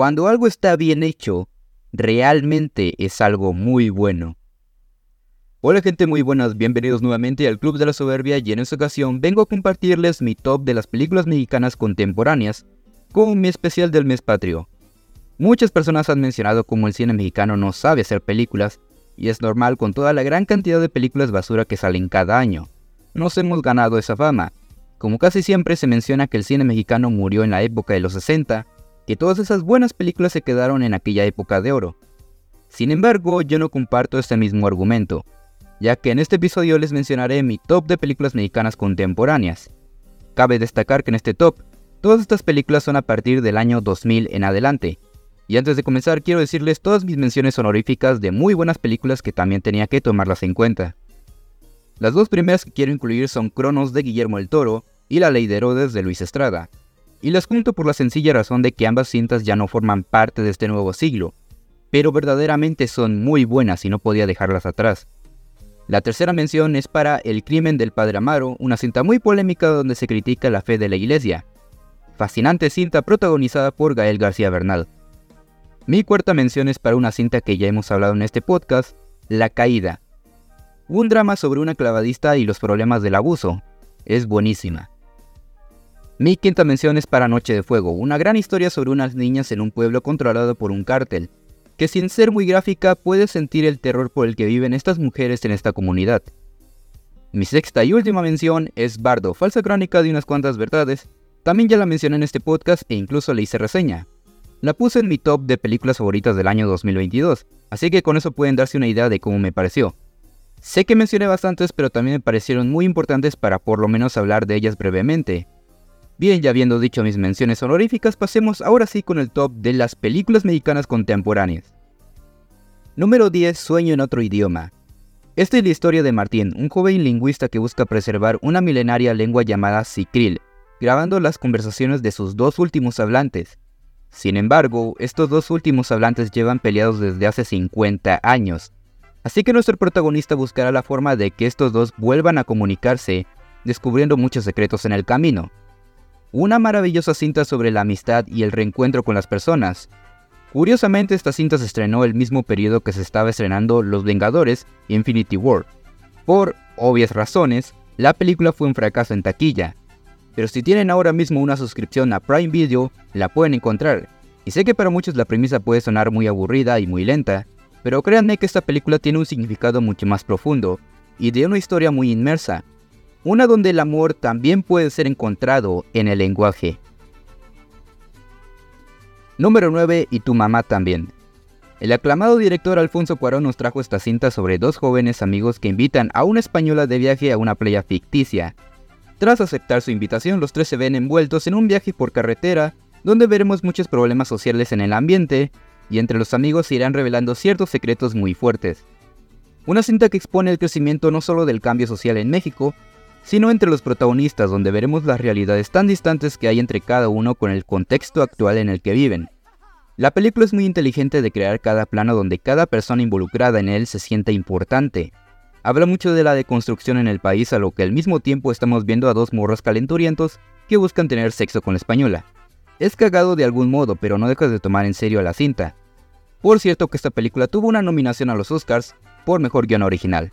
Cuando algo está bien hecho, realmente es algo muy bueno. Hola gente muy buenas, bienvenidos nuevamente al Club de la Soberbia y en esta ocasión vengo a compartirles mi top de las películas mexicanas contemporáneas con mi especial del mes patrio. Muchas personas han mencionado cómo el cine mexicano no sabe hacer películas y es normal con toda la gran cantidad de películas basura que salen cada año. Nos hemos ganado esa fama. Como casi siempre se menciona que el cine mexicano murió en la época de los 60, que todas esas buenas películas se quedaron en aquella época de oro. Sin embargo, yo no comparto este mismo argumento ya que en este episodio les mencionaré mi top de películas mexicanas contemporáneas. Cabe destacar que en este top, todas estas películas son a partir del año 2000 en adelante. Y antes de comenzar quiero decirles todas mis menciones honoríficas de muy buenas películas que también tenía que tomarlas en cuenta. Las dos primeras que quiero incluir son Cronos de Guillermo el Toro y La Ley de Herodes de Luis Estrada. Y las junto por la sencilla razón de que ambas cintas ya no forman parte de este nuevo siglo, pero verdaderamente son muy buenas y no podía dejarlas atrás. La tercera mención es para El crimen del padre Amaro, una cinta muy polémica donde se critica la fe de la iglesia. Fascinante cinta protagonizada por Gael García Bernal. Mi cuarta mención es para una cinta que ya hemos hablado en este podcast, La Caída. Un drama sobre una clavadista y los problemas del abuso. Es buenísima. Mi quinta mención es para Noche de Fuego, una gran historia sobre unas niñas en un pueblo controlado por un cártel, que sin ser muy gráfica puedes sentir el terror por el que viven estas mujeres en esta comunidad. Mi sexta y última mención es Bardo, falsa crónica de unas cuantas verdades. También ya la mencioné en este podcast e incluso le hice reseña. La puse en mi top de películas favoritas del año 2022, así que con eso pueden darse una idea de cómo me pareció. Sé que mencioné bastantes, pero también me parecieron muy importantes para por lo menos hablar de ellas brevemente, Bien, ya habiendo dicho mis menciones honoríficas, pasemos ahora sí con el top de las películas mexicanas contemporáneas. Número 10. Sueño en otro idioma. Esta es la historia de Martín, un joven lingüista que busca preservar una milenaria lengua llamada Sicril, grabando las conversaciones de sus dos últimos hablantes. Sin embargo, estos dos últimos hablantes llevan peleados desde hace 50 años, así que nuestro protagonista buscará la forma de que estos dos vuelvan a comunicarse, descubriendo muchos secretos en el camino una maravillosa cinta sobre la amistad y el reencuentro con las personas. Curiosamente, esta cinta se estrenó el mismo periodo que se estaba estrenando Los Vengadores y Infinity War. Por obvias razones, la película fue un fracaso en taquilla. Pero si tienen ahora mismo una suscripción a Prime Video, la pueden encontrar. Y sé que para muchos la premisa puede sonar muy aburrida y muy lenta, pero créanme que esta película tiene un significado mucho más profundo y de una historia muy inmersa, una donde el amor también puede ser encontrado en el lenguaje. Número 9 y tu mamá también. El aclamado director Alfonso Cuarón nos trajo esta cinta sobre dos jóvenes amigos que invitan a una española de viaje a una playa ficticia. Tras aceptar su invitación, los tres se ven envueltos en un viaje por carretera, donde veremos muchos problemas sociales en el ambiente, y entre los amigos se irán revelando ciertos secretos muy fuertes. Una cinta que expone el crecimiento no solo del cambio social en México, sino entre los protagonistas donde veremos las realidades tan distantes que hay entre cada uno con el contexto actual en el que viven. La película es muy inteligente de crear cada plano donde cada persona involucrada en él se siente importante. Habla mucho de la deconstrucción en el país a lo que al mismo tiempo estamos viendo a dos morros calenturientos que buscan tener sexo con la española. Es cagado de algún modo, pero no dejas de tomar en serio a la cinta. Por cierto que esta película tuvo una nominación a los Oscars por Mejor Guión Original.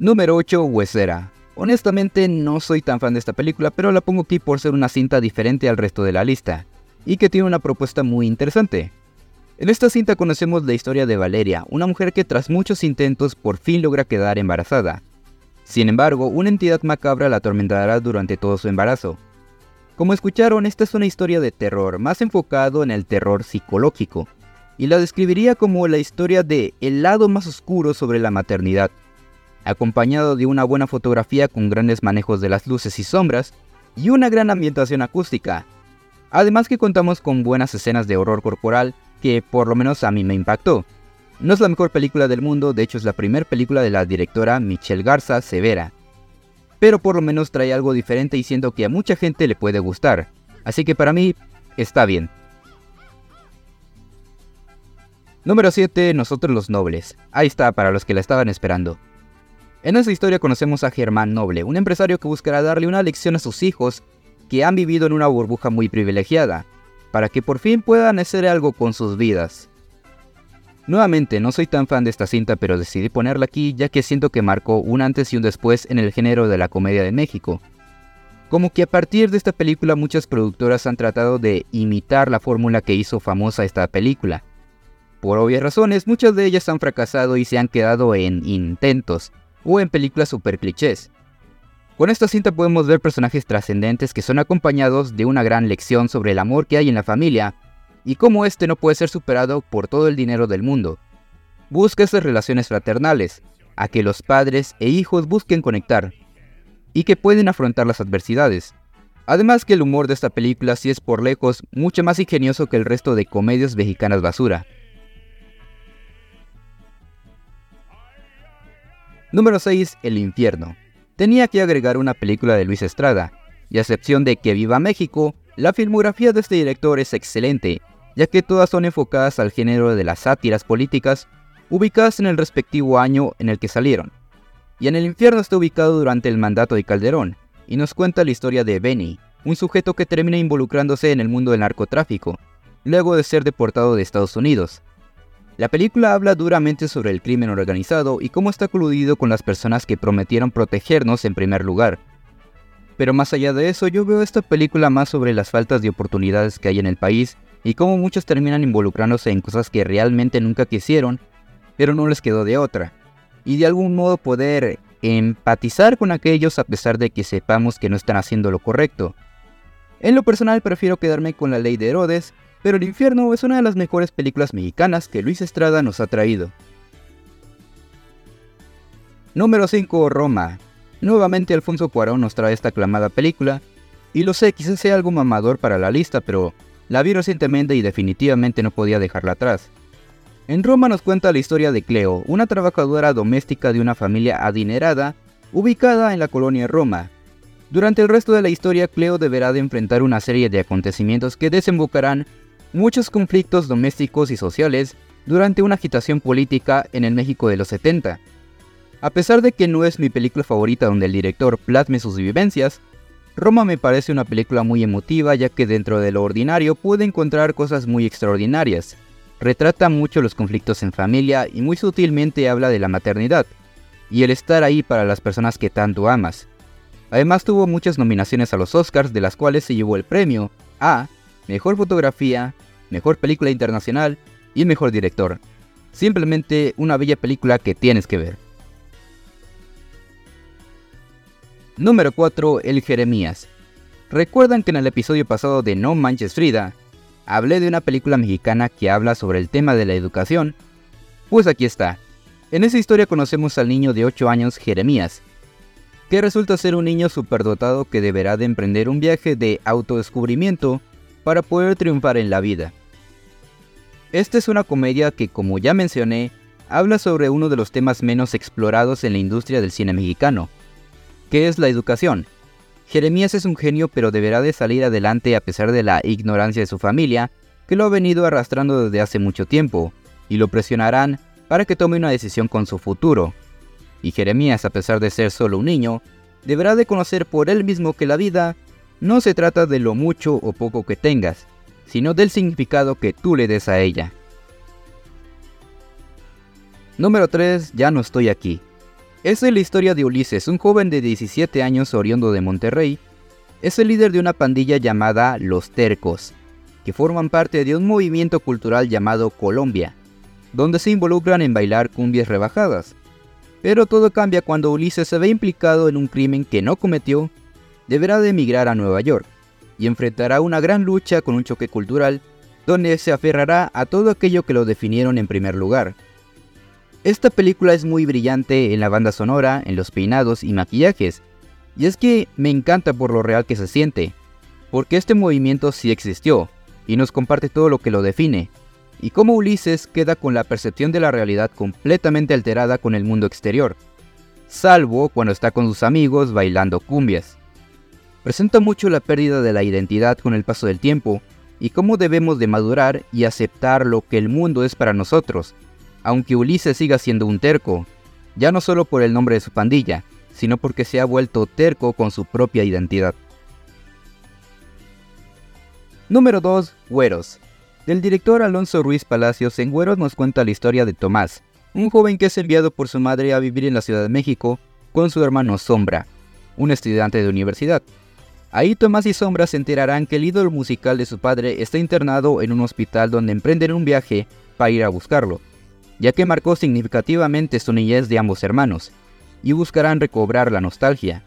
Número 8. Huesera. Honestamente no soy tan fan de esta película, pero la pongo aquí por ser una cinta diferente al resto de la lista, y que tiene una propuesta muy interesante. En esta cinta conocemos la historia de Valeria, una mujer que tras muchos intentos por fin logra quedar embarazada. Sin embargo, una entidad macabra la atormentará durante todo su embarazo. Como escucharon, esta es una historia de terror, más enfocado en el terror psicológico, y la describiría como la historia de el lado más oscuro sobre la maternidad, acompañado de una buena fotografía con grandes manejos de las luces y sombras y una gran ambientación acústica. Además que contamos con buenas escenas de horror corporal que por lo menos a mí me impactó. No es la mejor película del mundo, de hecho es la primera película de la directora Michelle Garza Severa. Pero por lo menos trae algo diferente y siento que a mucha gente le puede gustar. Así que para mí está bien. Número 7. Nosotros los nobles. Ahí está para los que la estaban esperando. En esta historia conocemos a Germán Noble, un empresario que buscará darle una lección a sus hijos que han vivido en una burbuja muy privilegiada, para que por fin puedan hacer algo con sus vidas. Nuevamente, no soy tan fan de esta cinta, pero decidí ponerla aquí ya que siento que marcó un antes y un después en el género de la comedia de México. Como que a partir de esta película muchas productoras han tratado de imitar la fórmula que hizo famosa esta película. Por obvias razones, muchas de ellas han fracasado y se han quedado en intentos o en películas super clichés. Con esta cinta podemos ver personajes trascendentes que son acompañados de una gran lección sobre el amor que hay en la familia y cómo este no puede ser superado por todo el dinero del mundo. Busca esas relaciones fraternales, a que los padres e hijos busquen conectar, y que pueden afrontar las adversidades. Además que el humor de esta película sí es por lejos mucho más ingenioso que el resto de comedias mexicanas basura. Número 6. El infierno. Tenía que agregar una película de Luis Estrada, y a excepción de Que Viva México, la filmografía de este director es excelente ya que todas son enfocadas al género de las sátiras políticas, ubicadas en el respectivo año en el que salieron. Y en el infierno está ubicado durante el mandato de Calderón, y nos cuenta la historia de Benny, un sujeto que termina involucrándose en el mundo del narcotráfico, luego de ser deportado de Estados Unidos. La película habla duramente sobre el crimen organizado y cómo está coludido con las personas que prometieron protegernos en primer lugar. Pero más allá de eso, yo veo esta película más sobre las faltas de oportunidades que hay en el país y cómo muchos terminan involucrándose en cosas que realmente nunca quisieron, pero no les quedó de otra, y de algún modo poder empatizar con aquellos a pesar de que sepamos que no están haciendo lo correcto. En lo personal prefiero quedarme con la ley de Herodes, pero El infierno es una de las mejores películas mexicanas que Luis Estrada nos ha traído. Número 5. Roma. Nuevamente Alfonso Cuarón nos trae esta aclamada película, y lo sé, quizás sea algo mamador para la lista, pero la vi recientemente y definitivamente no podía dejarla atrás. En Roma nos cuenta la historia de Cleo, una trabajadora doméstica de una familia adinerada ubicada en la colonia Roma. Durante el resto de la historia, Cleo deberá de enfrentar una serie de acontecimientos que desembocarán muchos conflictos domésticos y sociales durante una agitación política en el México de los 70. A pesar de que no es mi película favorita donde el director plasme sus vivencias, Roma me parece una película muy emotiva ya que dentro de lo ordinario puede encontrar cosas muy extraordinarias. Retrata mucho los conflictos en familia y muy sutilmente habla de la maternidad y el estar ahí para las personas que tanto amas. Además tuvo muchas nominaciones a los Oscars de las cuales se llevó el premio a Mejor Fotografía, Mejor Película Internacional y Mejor Director. Simplemente una bella película que tienes que ver. Número 4. El Jeremías. ¿Recuerdan que en el episodio pasado de No Manches Frida hablé de una película mexicana que habla sobre el tema de la educación? Pues aquí está. En esa historia conocemos al niño de 8 años Jeremías, que resulta ser un niño superdotado que deberá de emprender un viaje de autodescubrimiento para poder triunfar en la vida. Esta es una comedia que, como ya mencioné, habla sobre uno de los temas menos explorados en la industria del cine mexicano, ¿Qué es la educación? Jeremías es un genio pero deberá de salir adelante a pesar de la ignorancia de su familia, que lo ha venido arrastrando desde hace mucho tiempo, y lo presionarán para que tome una decisión con su futuro. Y Jeremías, a pesar de ser solo un niño, deberá de conocer por él mismo que la vida no se trata de lo mucho o poco que tengas, sino del significado que tú le des a ella. Número 3. Ya no estoy aquí. Esta es la historia de Ulises, un joven de 17 años oriundo de Monterrey. Es el líder de una pandilla llamada Los Tercos, que forman parte de un movimiento cultural llamado Colombia, donde se involucran en bailar cumbias rebajadas. Pero todo cambia cuando Ulises se ve implicado en un crimen que no cometió, deberá de emigrar a Nueva York y enfrentará una gran lucha con un choque cultural donde se aferrará a todo aquello que lo definieron en primer lugar, esta película es muy brillante en la banda sonora, en los peinados y maquillajes, y es que me encanta por lo real que se siente, porque este movimiento sí existió, y nos comparte todo lo que lo define, y cómo Ulises queda con la percepción de la realidad completamente alterada con el mundo exterior, salvo cuando está con sus amigos bailando cumbias. Presenta mucho la pérdida de la identidad con el paso del tiempo, y cómo debemos de madurar y aceptar lo que el mundo es para nosotros, aunque Ulises siga siendo un terco, ya no solo por el nombre de su pandilla, sino porque se ha vuelto terco con su propia identidad. Número 2. Güeros. Del director Alonso Ruiz Palacios, en Güeros nos cuenta la historia de Tomás, un joven que es enviado por su madre a vivir en la Ciudad de México con su hermano Sombra, un estudiante de universidad. Ahí Tomás y Sombra se enterarán que el ídolo musical de su padre está internado en un hospital donde emprenden un viaje para ir a buscarlo, ya que marcó significativamente su niñez de ambos hermanos, y buscarán recobrar la nostalgia.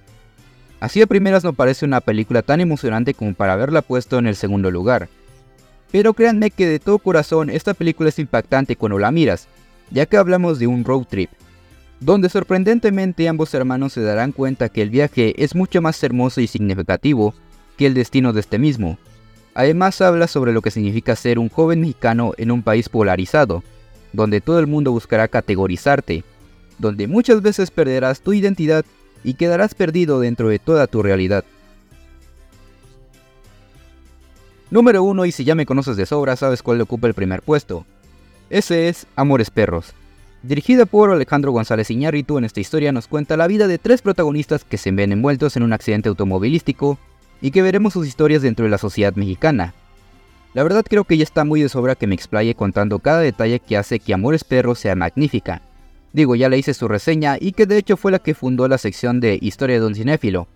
Así a primeras no parece una película tan emocionante como para haberla puesto en el segundo lugar, pero créanme que de todo corazón esta película es impactante cuando la miras, ya que hablamos de un road trip, donde sorprendentemente ambos hermanos se darán cuenta que el viaje es mucho más hermoso y significativo que el destino de este mismo. Además habla sobre lo que significa ser un joven mexicano en un país polarizado, donde todo el mundo buscará categorizarte, donde muchas veces perderás tu identidad y quedarás perdido dentro de toda tu realidad. Número 1 y si ya me conoces de sobra sabes cuál le ocupa el primer puesto. Ese es Amores Perros. Dirigida por Alejandro González Iñárritu, en esta historia nos cuenta la vida de tres protagonistas que se ven envueltos en un accidente automovilístico y que veremos sus historias dentro de la sociedad mexicana. La verdad creo que ya está muy de sobra que me explaye contando cada detalle que hace que Amores Perros sea magnífica. Digo, ya le hice su reseña y que de hecho fue la que fundó la sección de Historia de Don Cinéfilo,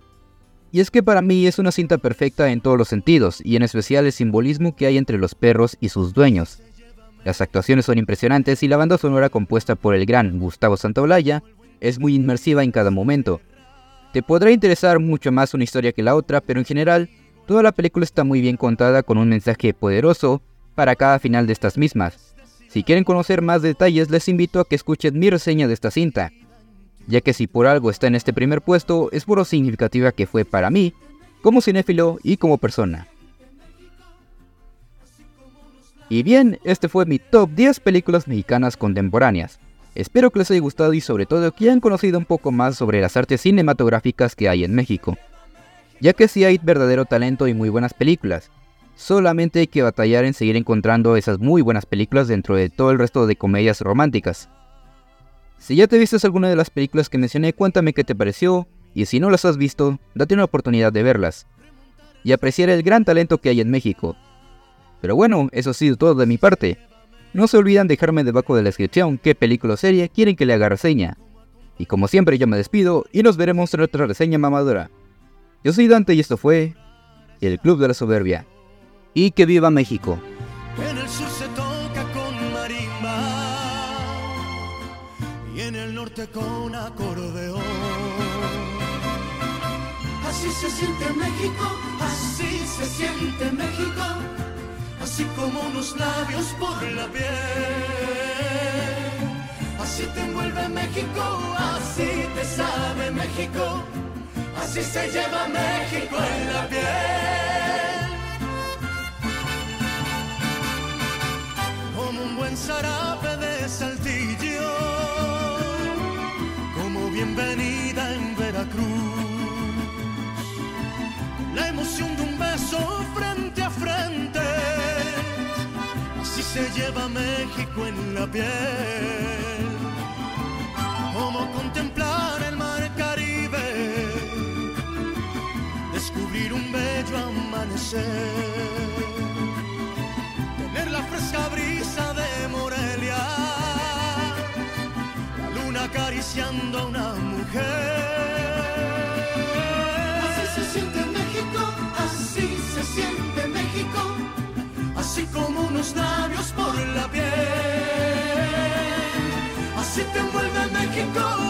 y es que para mí es una cinta perfecta en todos los sentidos, y en especial el simbolismo que hay entre los perros y sus dueños. Las actuaciones son impresionantes y la banda sonora compuesta por el gran Gustavo Santaolalla es muy inmersiva en cada momento. Te podrá interesar mucho más una historia que la otra, pero en general, toda la película está muy bien contada con un mensaje poderoso para cada final de estas mismas. Si quieren conocer más detalles, les invito a que escuchen mi reseña de esta cinta, ya que si por algo está en este primer puesto es por lo significativa que fue para mí, como cinéfilo y como persona. Y bien, este fue mi top 10 películas mexicanas contemporáneas. Espero que les haya gustado y sobre todo que hayan conocido un poco más sobre las artes cinematográficas que hay en México. Ya que sí hay verdadero talento y muy buenas películas, solamente hay que batallar en seguir encontrando esas muy buenas películas dentro de todo el resto de comedias románticas. Si ya te viste alguna de las películas que mencioné, cuéntame qué te pareció, y si no las has visto, date una oportunidad de verlas, y apreciar el gran talento que hay en México. Pero bueno, eso ha sido todo de mi parte. No se olviden dejarme debajo de la descripción qué película o serie quieren que le haga reseña. Y como siempre yo me despido y nos veremos en otra reseña mamadora. Yo soy Dante y esto fue El Club de la Soberbia. Y que viva México. con acordeón. Así se siente México, así se siente México, así como unos labios por la piel. Así te envuelve México, así te sabe México, así se lleva México en la piel. Como un buen zarape de saltillo bienvenida en Veracruz. La emoción de un beso frente se lleva México en la piel. Como contemplar el mar Caribe, descubrir un bello amanecer, tener la fresca brisa de Morelia acariciando a una mujer. make it go.